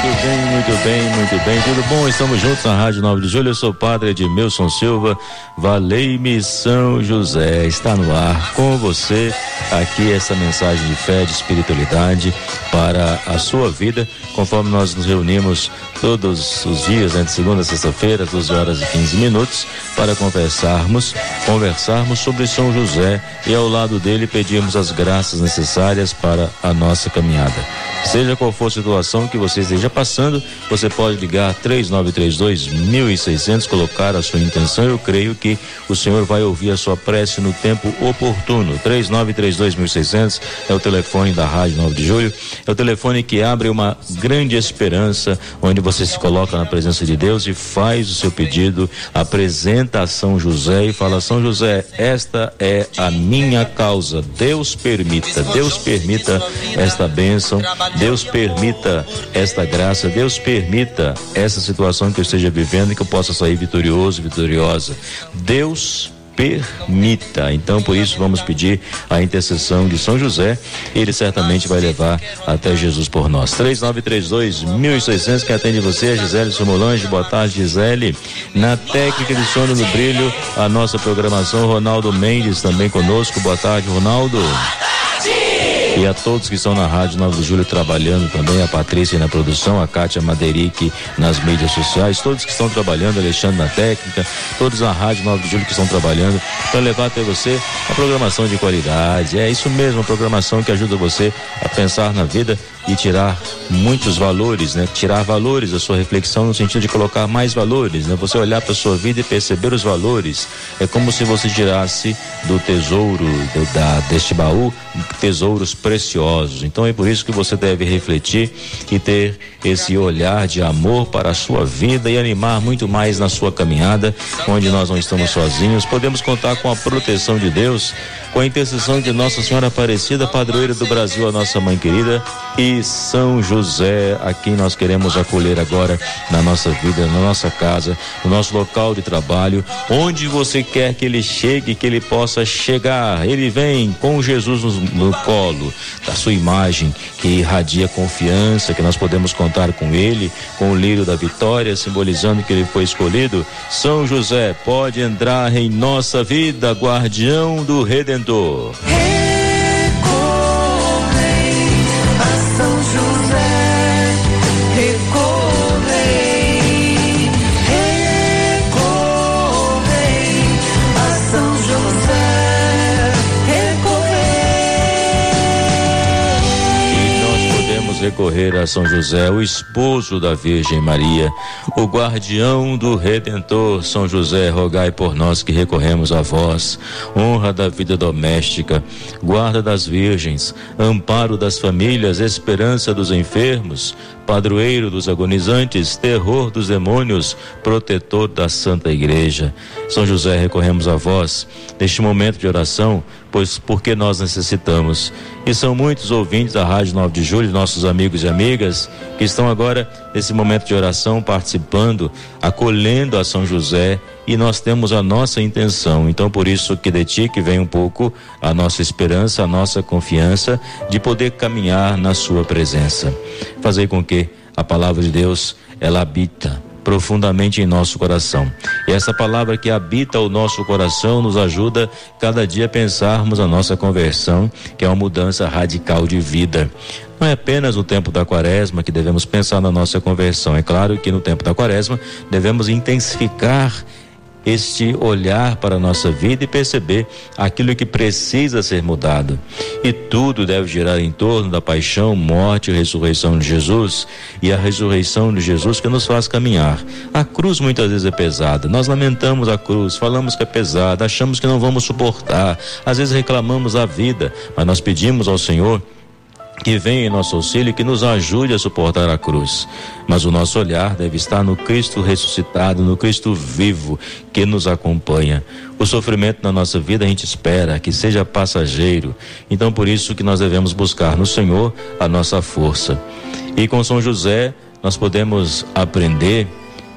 Muito bem, muito bem, muito bem. Tudo bom? Estamos juntos na Rádio 9 de Julho. Eu sou o Padre Edmilson Silva. Valei-me São José. Está no ar com você aqui essa mensagem de fé, de espiritualidade para a sua vida, conforme nós nos reunimos todos os dias, entre segunda e sexta-feira, 12 horas e 15 minutos, para conversarmos, conversarmos sobre São José e ao lado dele pedimos as graças necessárias para a nossa caminhada. Seja qual for a situação que você esteja passando, você pode ligar 3932 1600, colocar a sua intenção. Eu creio que o Senhor vai ouvir a sua prece no tempo oportuno. 3932 1600 é o telefone da Rádio 9 de Julho. É o telefone que abre uma grande esperança, onde você se coloca na presença de Deus e faz o seu pedido, apresenta a São José e fala: São José, esta é a minha causa. Deus permita, Deus permita esta bênção, Deus permita esta graça, Deus permita essa situação que eu esteja vivendo e que eu possa sair vitorioso, vitoriosa. Deus permita. Então, por isso, vamos pedir a intercessão de São José. Ele certamente vai levar até Jesus por nós. 3932 1600, que atende você, Gisele Somolange. Boa tarde, Gisele. Na técnica de sono no brilho, a nossa programação, Ronaldo Mendes também conosco. Boa tarde, Ronaldo. E a todos que estão na Rádio 9 de Julho trabalhando também, a Patrícia na produção, a Kátia Maderic nas mídias sociais, todos que estão trabalhando, Alexandre na técnica, todos na Rádio 9 de Julho que estão trabalhando para levar até você a programação de qualidade. É isso mesmo, a programação que ajuda você a pensar na vida e tirar muitos valores, né? Tirar valores da sua reflexão no sentido de colocar mais valores, né? Você olhar para sua vida e perceber os valores. É como se você tirasse do tesouro do, da deste baú tesouros preciosos. Então é por isso que você deve refletir e ter esse olhar de amor para a sua vida e animar muito mais na sua caminhada, onde nós não estamos sozinhos. Podemos contar com a proteção de Deus com a intercessão de Nossa Senhora Aparecida, padroeira do Brasil, a nossa mãe querida, e São José, a quem nós queremos acolher agora na nossa vida, na nossa casa, no nosso local de trabalho, onde você quer que ele chegue, que ele possa chegar. Ele vem com Jesus no, no colo, da sua imagem, que irradia confiança, que nós podemos contar com ele, com o lírio da vitória, simbolizando que ele foi escolhido. São José, pode entrar em nossa vida, guardião do Redentor Redentor. Recorrer a São José, o esposo da Virgem Maria, o guardião do Redentor, São José, rogai por nós que recorremos a vós, honra da vida doméstica, guarda das virgens, amparo das famílias, esperança dos enfermos, padroeiro dos agonizantes, terror dos demônios, protetor da Santa Igreja. São José, recorremos a vós neste momento de oração, pois porque nós necessitamos. E são muitos ouvintes da Rádio 9 de Julho, nossos amigos e amigas, que estão agora nesse momento de oração participando, acolhendo a São José e nós temos a nossa intenção. Então, por isso que de ti que vem um pouco a nossa esperança, a nossa confiança de poder caminhar na sua presença. Fazer com que a palavra de Deus ela habita profundamente em nosso coração. E essa palavra que habita o nosso coração nos ajuda cada dia a pensarmos a nossa conversão, que é uma mudança radical de vida. Não é apenas no tempo da quaresma que devemos pensar na nossa conversão. É claro que no tempo da quaresma devemos intensificar este olhar para a nossa vida e perceber aquilo que precisa ser mudado. E tudo deve girar em torno da paixão, morte e ressurreição de Jesus e a ressurreição de Jesus que nos faz caminhar. A cruz muitas vezes é pesada. Nós lamentamos a cruz, falamos que é pesada, achamos que não vamos suportar, às vezes reclamamos a vida, mas nós pedimos ao Senhor que venha em nosso auxílio e que nos ajude a suportar a cruz. Mas o nosso olhar deve estar no Cristo ressuscitado, no Cristo vivo que nos acompanha. O sofrimento na nossa vida a gente espera que seja passageiro. Então por isso que nós devemos buscar no Senhor a nossa força. E com São José nós podemos aprender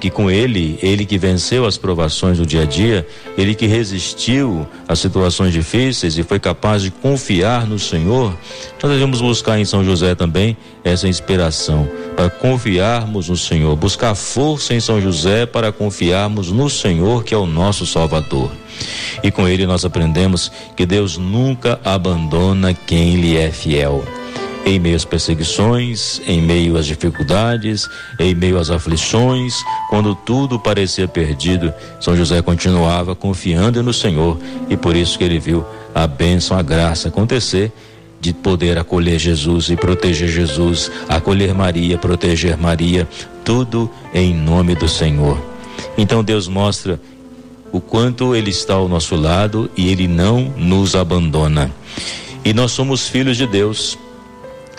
que com ele, ele que venceu as provações do dia a dia, ele que resistiu às situações difíceis e foi capaz de confiar no Senhor, nós devemos buscar em São José também essa inspiração para confiarmos no Senhor, buscar força em São José para confiarmos no Senhor, que é o nosso Salvador. E com ele nós aprendemos que Deus nunca abandona quem lhe é fiel em meio às perseguições, em meio às dificuldades, em meio às aflições, quando tudo parecia perdido, São José continuava confiando no Senhor e por isso que ele viu a bênção, a graça acontecer de poder acolher Jesus e proteger Jesus, acolher Maria, proteger Maria, tudo em nome do Senhor. Então Deus mostra o quanto Ele está ao nosso lado e Ele não nos abandona. E nós somos filhos de Deus.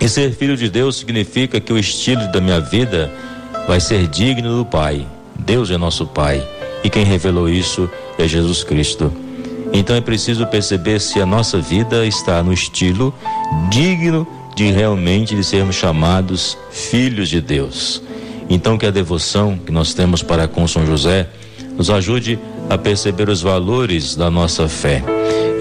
E ser filho de Deus significa que o estilo da minha vida vai ser digno do Pai. Deus é nosso Pai. E quem revelou isso é Jesus Cristo. Então é preciso perceber se a nossa vida está no estilo digno de realmente de sermos chamados filhos de Deus. Então que a devoção que nós temos para com São José nos ajude a perceber os valores da nossa fé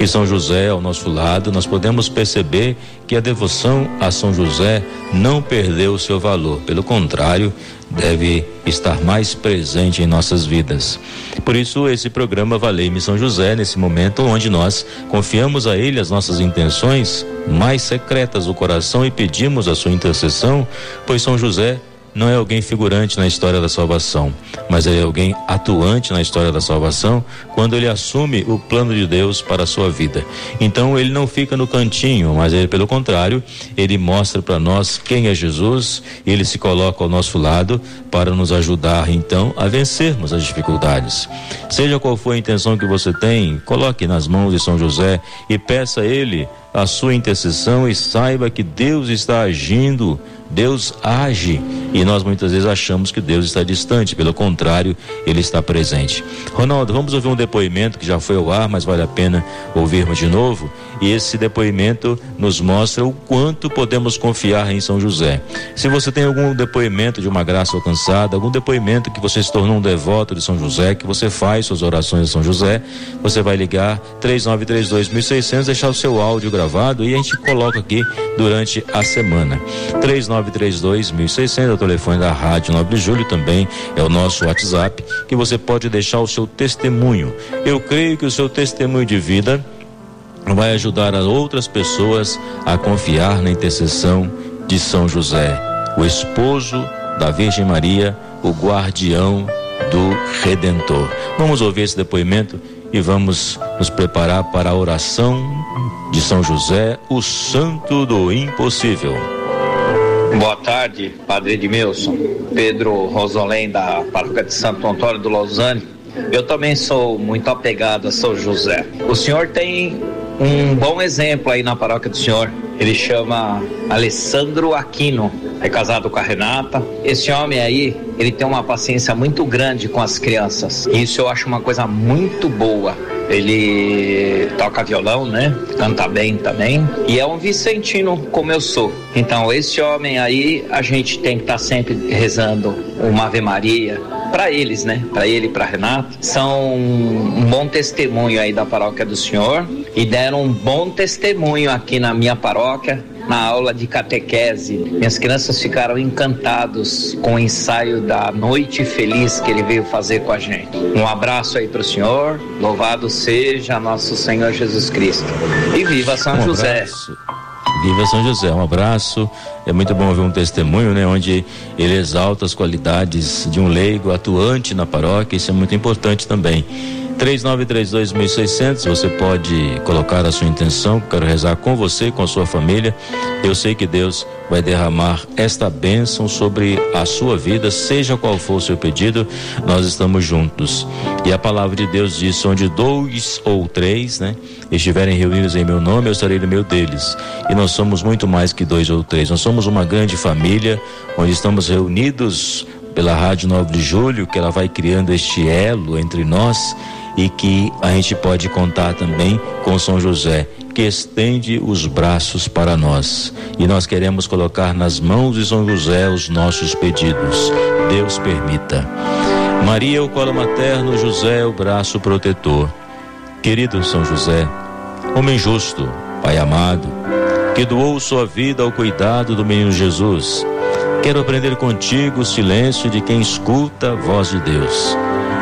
e São José ao nosso lado, nós podemos perceber que a devoção a São José não perdeu o seu valor, pelo contrário, deve estar mais presente em nossas vidas. Por isso, esse programa Valei-me São José, nesse momento onde nós confiamos a Ele as nossas intenções mais secretas do coração e pedimos a sua intercessão, pois São José não é alguém figurante na história da salvação, mas é alguém atuante na história da salvação quando ele assume o plano de Deus para a sua vida. Então ele não fica no cantinho, mas ele, pelo contrário, ele mostra para nós quem é Jesus, e ele se coloca ao nosso lado para nos ajudar então a vencermos as dificuldades. Seja qual for a intenção que você tem, coloque nas mãos de São José e peça a ele a sua intercessão e saiba que Deus está agindo Deus age e nós muitas vezes achamos que Deus está distante, pelo contrário, ele está presente. Ronaldo, vamos ouvir um depoimento que já foi ao ar, mas vale a pena ouvirmos de novo. E esse depoimento nos mostra o quanto podemos confiar em São José. Se você tem algum depoimento de uma graça alcançada, algum depoimento que você se tornou um devoto de São José, que você faz suas orações de São José, você vai ligar 3932 deixar o seu áudio gravado e a gente coloca aqui durante a semana. 3932 1600 é o telefone da Rádio Nobre Júlio também é o nosso WhatsApp que você pode deixar o seu testemunho. Eu creio que o seu testemunho de vida vai ajudar as outras pessoas a confiar na intercessão de São José, o esposo da Virgem Maria, o guardião do Redentor. Vamos ouvir esse depoimento e vamos nos preparar para a oração de São José, o santo do impossível. Boa tarde, Padre Edmilson, Pedro Rosolém da Paróquia de Santo Antônio do Lausanne. Eu também sou muito apegado a São José. O senhor tem um bom exemplo aí na paróquia do senhor. Ele chama Alessandro Aquino, é casado com a Renata. Esse homem aí, ele tem uma paciência muito grande com as crianças. Isso eu acho uma coisa muito boa. Ele toca violão, né? Canta bem também. E é um vicentino como eu sou. Então, esse homem aí, a gente tem que estar tá sempre rezando uma Ave Maria, para eles, né? Para ele e para Renato, são um bom testemunho aí da paróquia do Senhor e deram um bom testemunho aqui na minha paróquia na aula de catequese. Minhas crianças ficaram encantados com o ensaio da Noite Feliz que ele veio fazer com a gente. Um abraço aí para o senhor, louvado seja nosso Senhor Jesus Cristo. E viva São um José! Abraço. Viva São José, um abraço. É muito bom ver um testemunho, né, onde ele exalta as qualidades de um leigo atuante na paróquia. Isso é muito importante também. 3932.600, você pode colocar a sua intenção, quero rezar com você, com a sua família. Eu sei que Deus vai derramar esta bênção sobre a sua vida, seja qual for o seu pedido, nós estamos juntos. E a palavra de Deus diz: onde dois ou três, né, estiverem reunidos em meu nome, eu estarei no meio deles. E nós somos muito mais que dois ou três, nós somos uma grande família, onde estamos reunidos pela Rádio 9 de Julho, que ela vai criando este elo entre nós e que a gente pode contar também com São José, que estende os braços para nós. E nós queremos colocar nas mãos de São José os nossos pedidos. Deus permita. Maria, o colo materno, José, o braço protetor. Querido São José, homem justo, Pai amado, que doou sua vida ao cuidado do menino Jesus, quero aprender contigo o silêncio de quem escuta a voz de Deus.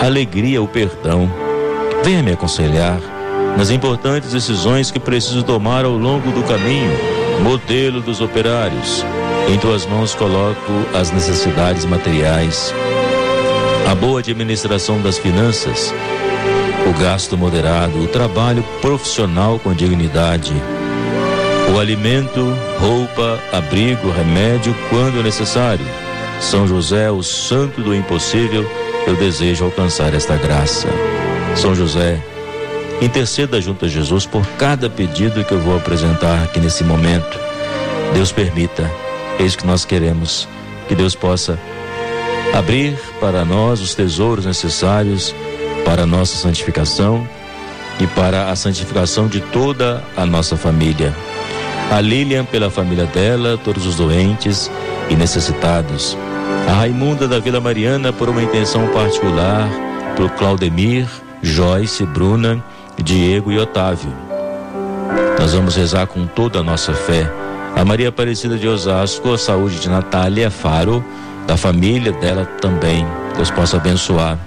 a alegria, o perdão. Venha me aconselhar nas importantes decisões que preciso tomar ao longo do caminho, modelo dos operários. Em tuas mãos coloco as necessidades materiais a boa administração das finanças, o gasto moderado, o trabalho profissional com dignidade, o alimento, roupa, abrigo, remédio quando necessário. São José, o santo do impossível, eu desejo alcançar esta graça. São José, interceda junto a Jesus por cada pedido que eu vou apresentar aqui nesse momento. Deus permita, é isso que nós queremos, que Deus possa abrir para nós os tesouros necessários para a nossa santificação e para a santificação de toda a nossa família. A Lilian pela família dela, todos os doentes e necessitados. A Raimunda da Vila Mariana por uma intenção particular, por Claudemir, Joyce, Bruna, Diego e Otávio. Nós vamos rezar com toda a nossa fé. A Maria Aparecida de Osasco, a saúde de Natália Faro, da família dela também. Deus possa abençoar.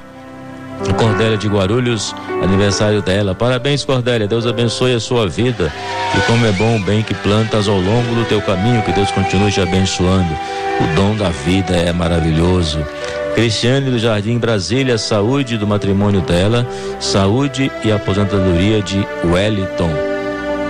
Cordélia de Guarulhos, aniversário dela. Parabéns, Cordélia. Deus abençoe a sua vida. E como é bom o bem que plantas ao longo do teu caminho, que Deus continue te abençoando. O dom da vida é maravilhoso. Cristiane do Jardim Brasília, saúde do matrimônio dela, saúde e aposentadoria de Wellington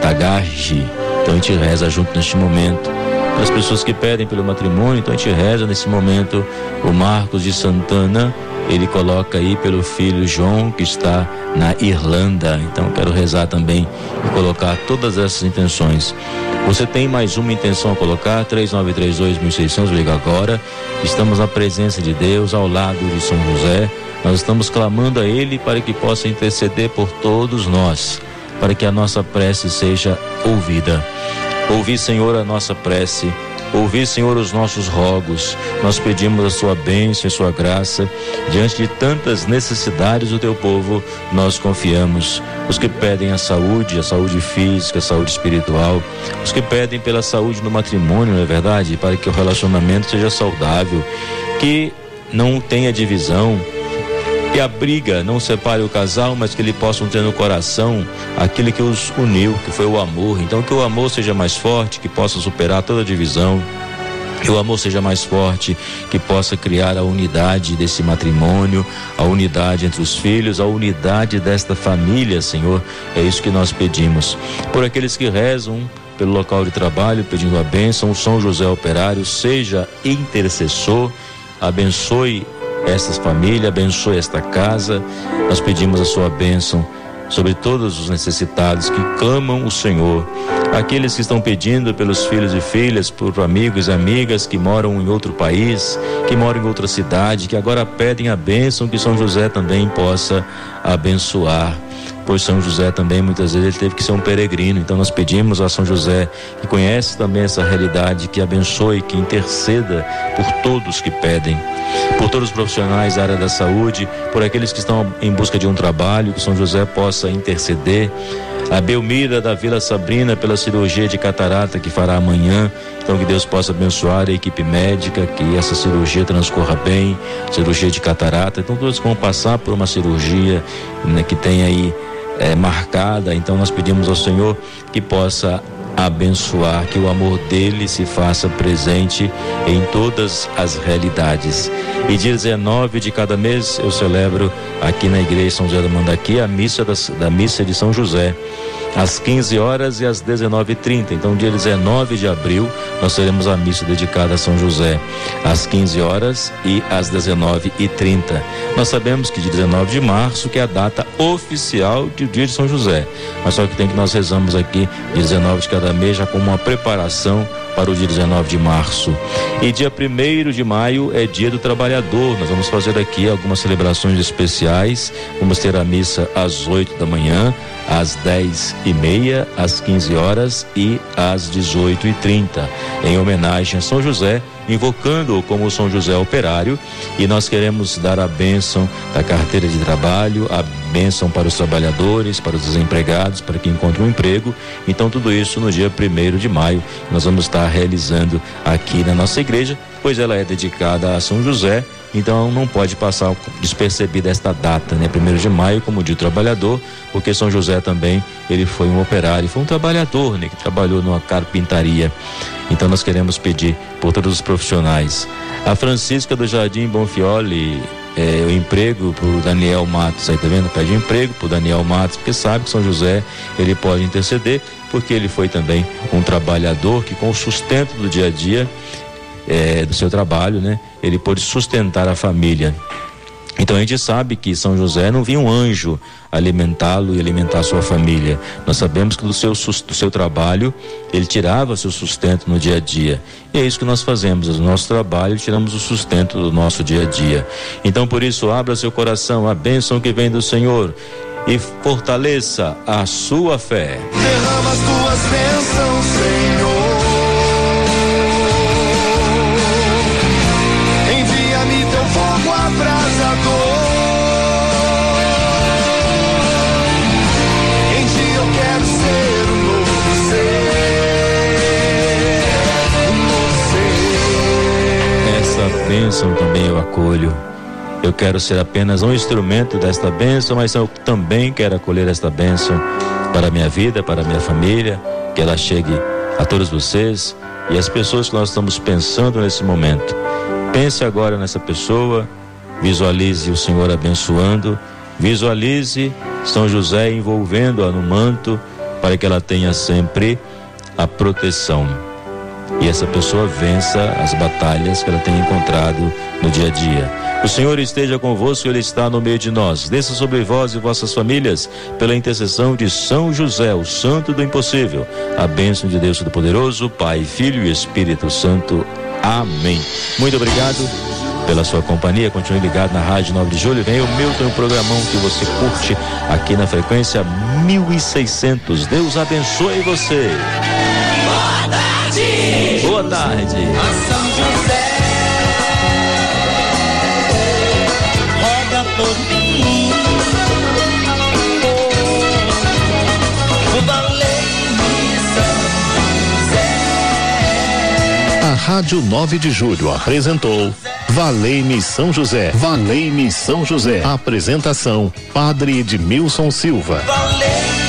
Tagarji. Então a gente reza junto neste momento para as pessoas que pedem pelo matrimônio. Então a gente reza nesse momento o Marcos de Santana. Ele coloca aí pelo filho João, que está na Irlanda. Então quero rezar também e colocar todas essas intenções. Você tem mais uma intenção a colocar? 3932-1600, liga agora. Estamos na presença de Deus, ao lado de São José. Nós estamos clamando a Ele para que possa interceder por todos nós, para que a nossa prece seja ouvida. Ouvi, Senhor, a nossa prece. Ouvi, Senhor, os nossos rogos. Nós pedimos a sua bênção e sua graça. Diante de tantas necessidades do teu povo, nós confiamos. Os que pedem a saúde, a saúde física, a saúde espiritual. Os que pedem pela saúde no matrimônio, não é verdade? Para que o relacionamento seja saudável. Que não tenha divisão, que a briga não separe o casal, mas que eles possam ter no coração aquilo que os uniu, que foi o amor. Então que o amor seja mais forte, que possa superar toda divisão. Que o amor seja mais forte, que possa criar a unidade desse matrimônio, a unidade entre os filhos, a unidade desta família, Senhor. É isso que nós pedimos. Por aqueles que rezam pelo local de trabalho, pedindo a bênção, São José Operário seja intercessor, abençoe estas famílias, abençoe esta casa. Nós pedimos a sua bênção sobre todos os necessitados que clamam o Senhor. Aqueles que estão pedindo pelos filhos e filhas, por amigos e amigas que moram em outro país, que moram em outra cidade, que agora pedem a bênção que São José também possa abençoar pois São José também muitas vezes ele teve que ser um peregrino. Então nós pedimos a São José, que conhece também essa realidade, que abençoe, que interceda por todos que pedem, por todos os profissionais da área da saúde, por aqueles que estão em busca de um trabalho, que São José possa interceder. A Belmira da Vila Sabrina pela cirurgia de catarata que fará amanhã. Então que Deus possa abençoar a equipe médica, que essa cirurgia transcorra bem, cirurgia de catarata. Então todos vão passar por uma cirurgia né, que tem aí é, marcada. Então nós pedimos ao Senhor que possa abençoar, que o amor dele se faça presente em todas as realidades. E dia 19 de cada mês eu celebro aqui na igreja São José do Mandaqui a missa das, da missa de São José às 15 horas e às 19h30. Então, dia 19 de abril, nós teremos a missa dedicada a São José, às 15 horas e às 19h30. Nós sabemos que dia 19 de março, que é a data oficial do dia de São José. Mas só que tem que nós rezamos aqui, dia 19 de cada mês, já como uma preparação para o dia 19 de março. E dia 1 de maio é dia do trabalhador. Nós vamos fazer aqui algumas celebrações especiais. Vamos ter a missa às 8 da manhã, às 10 e meia, às 15 horas e às 18 e 30 em homenagem a São José invocando-o como São José Operário, e nós queremos dar a bênção da carteira de trabalho, a bênção para os trabalhadores, para os desempregados, para que encontrem um emprego. Então, tudo isso no dia 1 de maio, nós vamos estar realizando aqui na nossa igreja, pois ela é dedicada a São José então não pode passar despercebida esta data, né? Primeiro de maio como dia do trabalhador, porque São José também ele foi um operário, foi um trabalhador, né? Que trabalhou numa carpintaria. Então nós queremos pedir por todos os profissionais. A Francisca do Jardim Bonfioli, é, o emprego para o Daniel Matos, aí tá vendo? Pede emprego para o Daniel Matos, porque sabe que São José ele pode interceder, porque ele foi também um trabalhador que com o sustento do dia a dia é, do seu trabalho, né? Ele pôde sustentar a família. Então a gente sabe que São José não vinha um anjo alimentá-lo e alimentar sua família. Nós sabemos que do seu, do seu trabalho ele tirava seu sustento no dia a dia. E é isso que nós fazemos. Do nosso trabalho tiramos o sustento do nosso dia a dia. Então por isso abra seu coração, a bênção que vem do Senhor e fortaleça a sua fé. Derrama as tuas bênçãos, Senhor. Eu quero ser apenas um instrumento desta bênção, mas eu também quero acolher esta bênção para a minha vida, para a minha família, que ela chegue a todos vocês e as pessoas que nós estamos pensando nesse momento. Pense agora nessa pessoa, visualize o Senhor abençoando, visualize São José envolvendo-a no manto para que ela tenha sempre a proteção e essa pessoa vença as batalhas que ela tem encontrado no dia a dia. O Senhor esteja convosco, Ele está no meio de nós. Desça sobre vós e vossas famílias, pela intercessão de São José, o Santo do Impossível. A bênção de Deus Todo-Poderoso, Pai, Filho e Espírito Santo. Amém. Muito obrigado pela sua companhia. Continue ligado na Rádio 9 de Julho. Vem o Milton, um programão que você curte aqui na frequência 1600. Deus abençoe você. Boa tarde. A São José, roda por mim. A Rádio 9 de Julho apresentou Valei-me São José. Valei-me São José. Apresentação: Padre Edmilson Silva. Valei-me